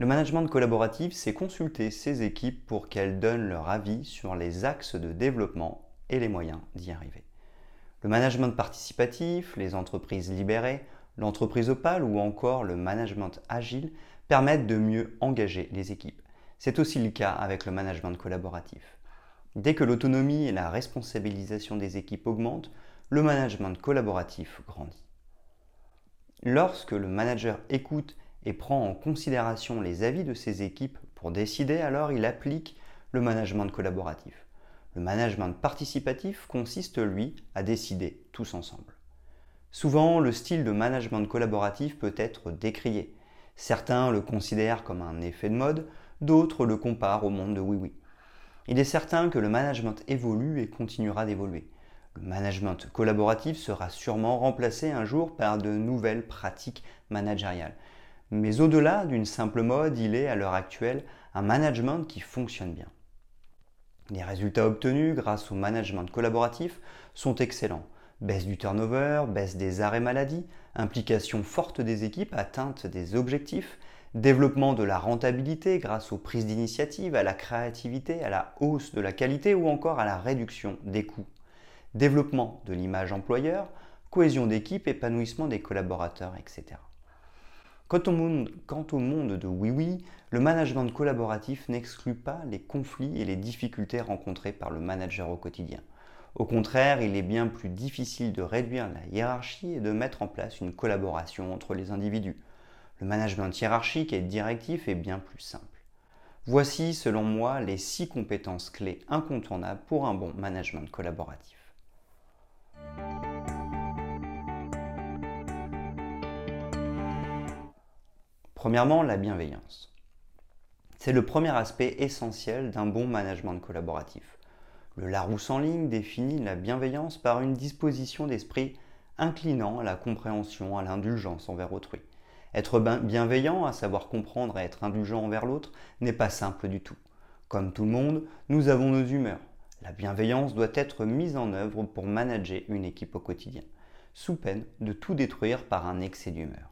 Le management collaboratif, c'est consulter ses équipes pour qu'elles donnent leur avis sur les axes de développement et les moyens d'y arriver. Le management participatif, les entreprises libérées, l'entreprise opale ou encore le management agile permettent de mieux engager les équipes. C'est aussi le cas avec le management collaboratif. Dès que l'autonomie et la responsabilisation des équipes augmentent, le management collaboratif grandit. Lorsque le manager écoute et prend en considération les avis de ses équipes pour décider, alors il applique le management collaboratif. Le management participatif consiste, lui, à décider tous ensemble. Souvent, le style de management collaboratif peut être décrié. Certains le considèrent comme un effet de mode, d'autres le comparent au monde de oui oui. Il est certain que le management évolue et continuera d'évoluer. Le management collaboratif sera sûrement remplacé un jour par de nouvelles pratiques managériales. Mais au-delà d'une simple mode, il est à l'heure actuelle un management qui fonctionne bien. Les résultats obtenus grâce au management collaboratif sont excellents. Baisse du turnover, baisse des arrêts maladie, implication forte des équipes, atteinte des objectifs, développement de la rentabilité grâce aux prises d'initiative, à la créativité, à la hausse de la qualité ou encore à la réduction des coûts, développement de l'image employeur, cohésion d'équipe, épanouissement des collaborateurs, etc. Quant au, monde, de Oui Oui, le management collaboratif n'exclut pas les conflits et les difficultés rencontrées par le manager au quotidien. Au contraire, il est bien plus difficile de réduire la hiérarchie et de mettre en place une collaboration entre les individus. Le management hiérarchique et directif est bien plus simple. Voici, selon moi, les six compétences clés incontournables pour un bon management collaboratif. Premièrement, la bienveillance. C'est le premier aspect essentiel d'un bon management collaboratif. Le Larousse en ligne définit la bienveillance par une disposition d'esprit inclinant à la compréhension, à l'indulgence envers autrui. Être bienveillant, à savoir comprendre et être indulgent envers l'autre, n'est pas simple du tout. Comme tout le monde, nous avons nos humeurs. La bienveillance doit être mise en œuvre pour manager une équipe au quotidien, sous peine de tout détruire par un excès d'humeur.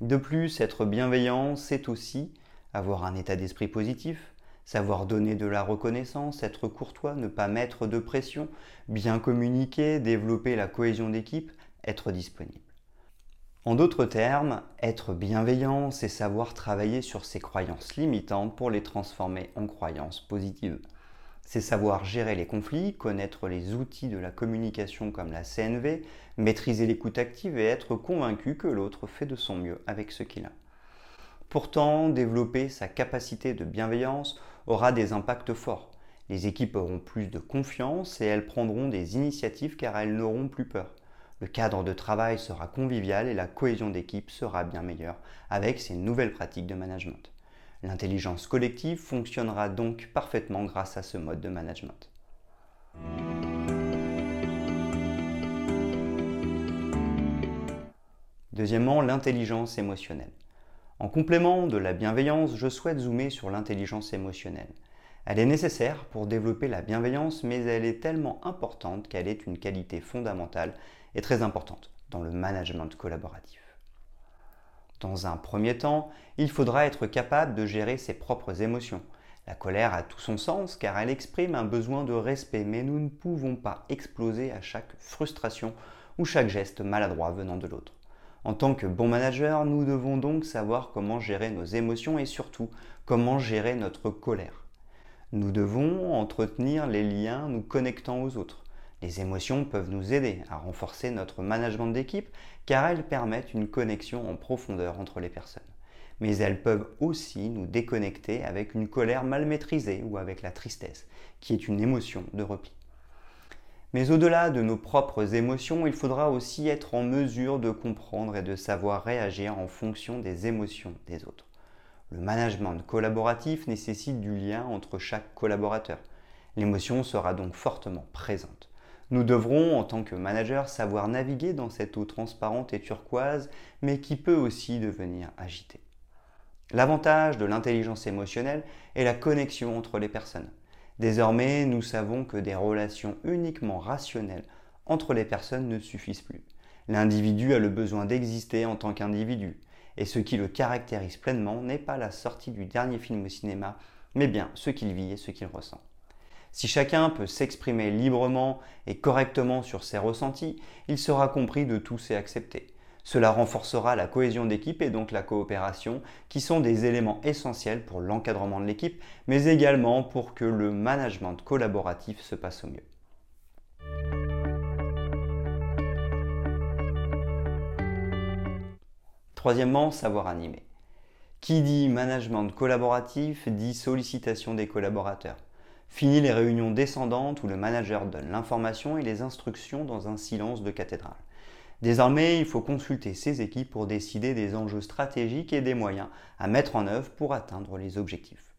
De plus, être bienveillant, c'est aussi avoir un état d'esprit positif, savoir donner de la reconnaissance, être courtois, ne pas mettre de pression, bien communiquer, développer la cohésion d'équipe, être disponible. En d'autres termes, être bienveillant, c'est savoir travailler sur ses croyances limitantes pour les transformer en croyances positives. C'est savoir gérer les conflits, connaître les outils de la communication comme la CNV, maîtriser l'écoute active et être convaincu que l'autre fait de son mieux avec ce qu'il a. Pourtant, développer sa capacité de bienveillance aura des impacts forts. Les équipes auront plus de confiance et elles prendront des initiatives car elles n'auront plus peur. Le cadre de travail sera convivial et la cohésion d'équipe sera bien meilleure avec ces nouvelles pratiques de management. L'intelligence collective fonctionnera donc parfaitement grâce à ce mode de management. Deuxièmement, l'intelligence émotionnelle. En complément de la bienveillance, je souhaite zoomer sur l'intelligence émotionnelle. Elle est nécessaire pour développer la bienveillance, mais elle est tellement importante qu'elle est une qualité fondamentale et très importante dans le management collaboratif. Dans un premier temps, il faudra être capable de gérer ses propres émotions. La colère a tout son sens car elle exprime un besoin de respect, mais nous ne pouvons pas exploser à chaque frustration ou chaque geste maladroit venant de l'autre. En tant que bon manager, nous devons donc savoir comment gérer nos émotions et surtout comment gérer notre colère. Nous devons entretenir les liens nous connectant aux autres. Les émotions peuvent nous aider à renforcer notre management d'équipe car elles permettent une connexion en profondeur entre les personnes. Mais elles peuvent aussi nous déconnecter avec une colère mal maîtrisée ou avec la tristesse, qui est une émotion de repli. Mais au-delà de nos propres émotions, il faudra aussi être en mesure de comprendre et de savoir réagir en fonction des émotions des autres. Le management collaboratif nécessite du lien entre chaque collaborateur. L'émotion sera donc fortement présente. Nous devrons, en tant que manager, savoir naviguer dans cette eau transparente et turquoise, mais qui peut aussi devenir agitée. L'avantage de l'intelligence émotionnelle est la connexion entre les personnes. Désormais, nous savons que des relations uniquement rationnelles entre les personnes ne suffisent plus. L'individu a le besoin d'exister en tant qu'individu, et ce qui le caractérise pleinement n'est pas la sortie du dernier film au cinéma, mais bien ce qu'il vit et ce qu'il ressent. Si chacun peut s'exprimer librement et correctement sur ses ressentis, il sera compris de tous et accepté. Cela renforcera la cohésion d'équipe et donc la coopération, qui sont des éléments essentiels pour l'encadrement de l'équipe, mais également pour que le management collaboratif se passe au mieux. Troisièmement, savoir animer. Qui dit management collaboratif dit sollicitation des collaborateurs. Fini les réunions descendantes où le manager donne l'information et les instructions dans un silence de cathédrale. Désormais, il faut consulter ses équipes pour décider des enjeux stratégiques et des moyens à mettre en œuvre pour atteindre les objectifs.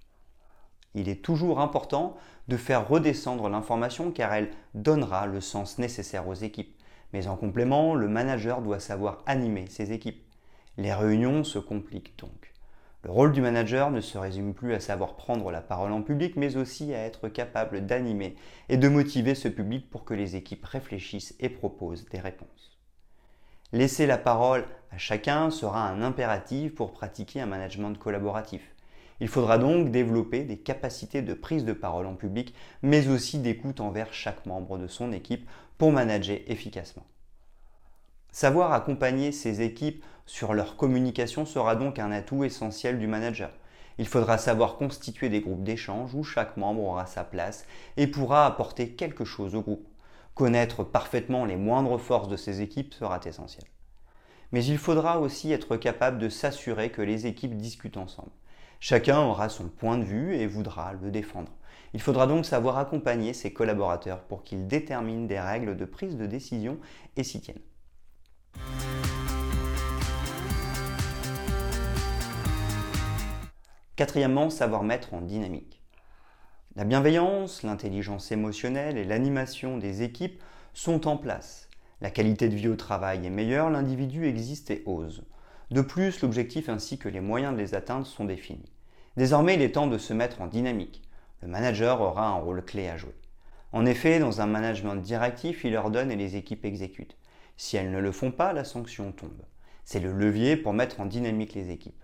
Il est toujours important de faire redescendre l'information car elle donnera le sens nécessaire aux équipes. Mais en complément, le manager doit savoir animer ses équipes. Les réunions se compliquent donc. Le rôle du manager ne se résume plus à savoir prendre la parole en public, mais aussi à être capable d'animer et de motiver ce public pour que les équipes réfléchissent et proposent des réponses. Laisser la parole à chacun sera un impératif pour pratiquer un management collaboratif. Il faudra donc développer des capacités de prise de parole en public, mais aussi d'écoute envers chaque membre de son équipe pour manager efficacement. Savoir accompagner ses équipes sur leur communication sera donc un atout essentiel du manager. Il faudra savoir constituer des groupes d'échange où chaque membre aura sa place et pourra apporter quelque chose au groupe. Connaître parfaitement les moindres forces de ses équipes sera essentiel. Mais il faudra aussi être capable de s'assurer que les équipes discutent ensemble. Chacun aura son point de vue et voudra le défendre. Il faudra donc savoir accompagner ses collaborateurs pour qu'ils déterminent des règles de prise de décision et s'y tiennent. Quatrièmement, savoir mettre en dynamique. La bienveillance, l'intelligence émotionnelle et l'animation des équipes sont en place. La qualité de vie au travail est meilleure, l'individu existe et ose. De plus, l'objectif ainsi que les moyens de les atteindre sont définis. Désormais, il est temps de se mettre en dynamique. Le manager aura un rôle clé à jouer. En effet, dans un management directif, il ordonne et les équipes exécutent. Si elles ne le font pas, la sanction tombe. C'est le levier pour mettre en dynamique les équipes.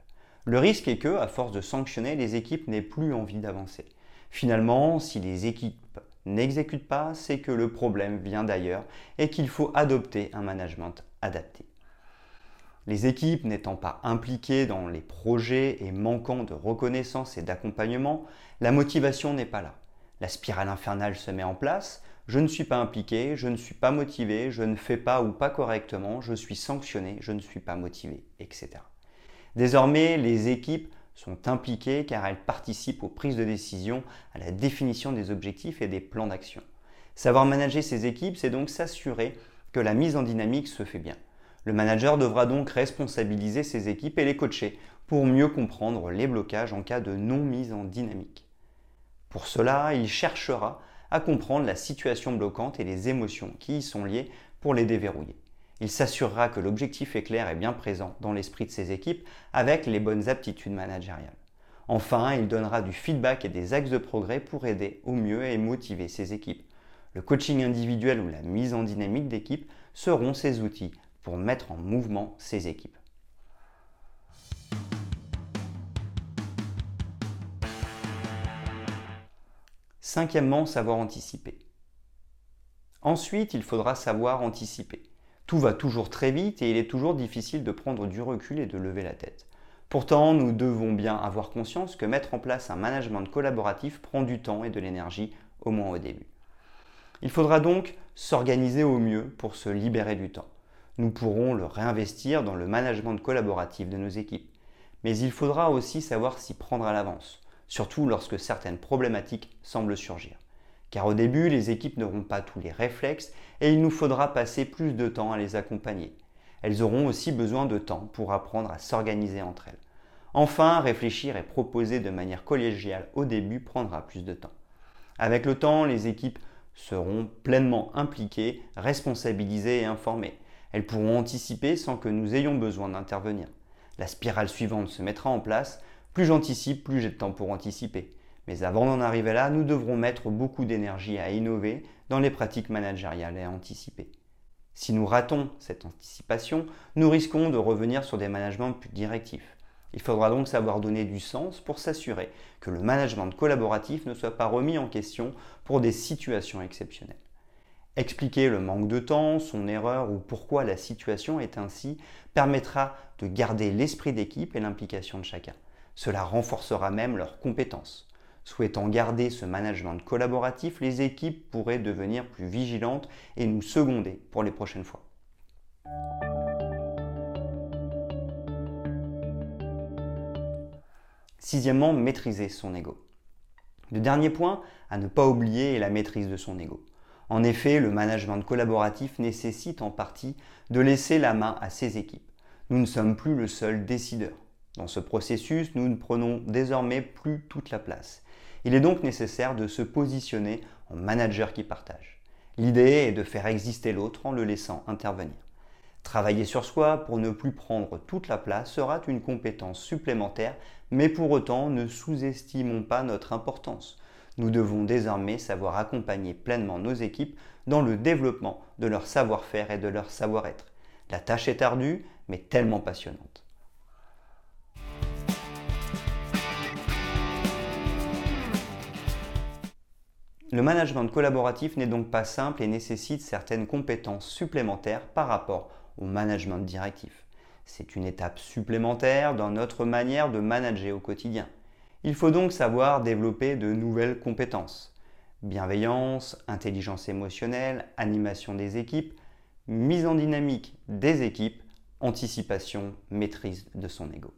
Le risque est que, à force de sanctionner, les équipes n'aient plus envie d'avancer. Finalement, si les équipes n'exécutent pas, c'est que le problème vient d'ailleurs et qu'il faut adopter un management adapté. Les équipes n'étant pas impliquées dans les projets et manquant de reconnaissance et d'accompagnement, la motivation n'est pas là. La spirale infernale se met en place, je ne suis pas impliqué, je ne suis pas motivé, je ne fais pas ou pas correctement, je suis sanctionné, je ne suis pas motivé, etc. Désormais, les équipes sont impliquées car elles participent aux prises de décision, à la définition des objectifs et des plans d'action. Savoir manager ces équipes, c'est donc s'assurer que la mise en dynamique se fait bien. Le manager devra donc responsabiliser ses équipes et les coacher pour mieux comprendre les blocages en cas de non mise en dynamique. Pour cela, il cherchera à comprendre la situation bloquante et les émotions qui y sont liées pour les déverrouiller. Il s'assurera que l'objectif est clair et bien présent dans l'esprit de ses équipes avec les bonnes aptitudes managériales. Enfin, il donnera du feedback et des axes de progrès pour aider au mieux et motiver ses équipes. Le coaching individuel ou la mise en dynamique d'équipe seront ses outils pour mettre en mouvement ses équipes. Cinquièmement, savoir anticiper. Ensuite, il faudra savoir anticiper. Tout va toujours très vite et il est toujours difficile de prendre du recul et de lever la tête. Pourtant, nous devons bien avoir conscience que mettre en place un management collaboratif prend du temps et de l'énergie, au moins au début. Il faudra donc s'organiser au mieux pour se libérer du temps. Nous pourrons le réinvestir dans le management collaboratif de nos équipes. Mais il faudra aussi savoir s'y prendre à l'avance, surtout lorsque certaines problématiques semblent surgir. Car au début, les équipes n'auront pas tous les réflexes et il nous faudra passer plus de temps à les accompagner. Elles auront aussi besoin de temps pour apprendre à s'organiser entre elles. Enfin, réfléchir et proposer de manière collégiale au début prendra plus de temps. Avec le temps, les équipes seront pleinement impliquées, responsabilisées et informées. Elles pourront anticiper sans que nous ayons besoin d'intervenir. La spirale suivante se mettra en place. Plus j'anticipe, plus j'ai de temps pour anticiper. Mais avant d'en arriver là, nous devrons mettre beaucoup d'énergie à innover dans les pratiques managériales et à anticiper. Si nous ratons cette anticipation, nous risquons de revenir sur des managements plus directifs. Il faudra donc savoir donner du sens pour s'assurer que le management collaboratif ne soit pas remis en question pour des situations exceptionnelles. Expliquer le manque de temps, son erreur ou pourquoi la situation est ainsi permettra de garder l'esprit d'équipe et l'implication de chacun. Cela renforcera même leurs compétences. Souhaitant garder ce management collaboratif, les équipes pourraient devenir plus vigilantes et nous seconder pour les prochaines fois. Sixièmement, maîtriser son ego. Le dernier point à ne pas oublier est la maîtrise de son ego. En effet, le management collaboratif nécessite en partie de laisser la main à ses équipes. Nous ne sommes plus le seul décideur. Dans ce processus, nous ne prenons désormais plus toute la place. Il est donc nécessaire de se positionner en manager qui partage. L'idée est de faire exister l'autre en le laissant intervenir. Travailler sur soi pour ne plus prendre toute la place sera une compétence supplémentaire, mais pour autant ne sous-estimons pas notre importance. Nous devons désormais savoir accompagner pleinement nos équipes dans le développement de leur savoir-faire et de leur savoir-être. La tâche est ardue, mais tellement passionnante. Le management collaboratif n'est donc pas simple et nécessite certaines compétences supplémentaires par rapport au management directif. C'est une étape supplémentaire dans notre manière de manager au quotidien. Il faut donc savoir développer de nouvelles compétences. Bienveillance, intelligence émotionnelle, animation des équipes, mise en dynamique des équipes, anticipation, maîtrise de son ego.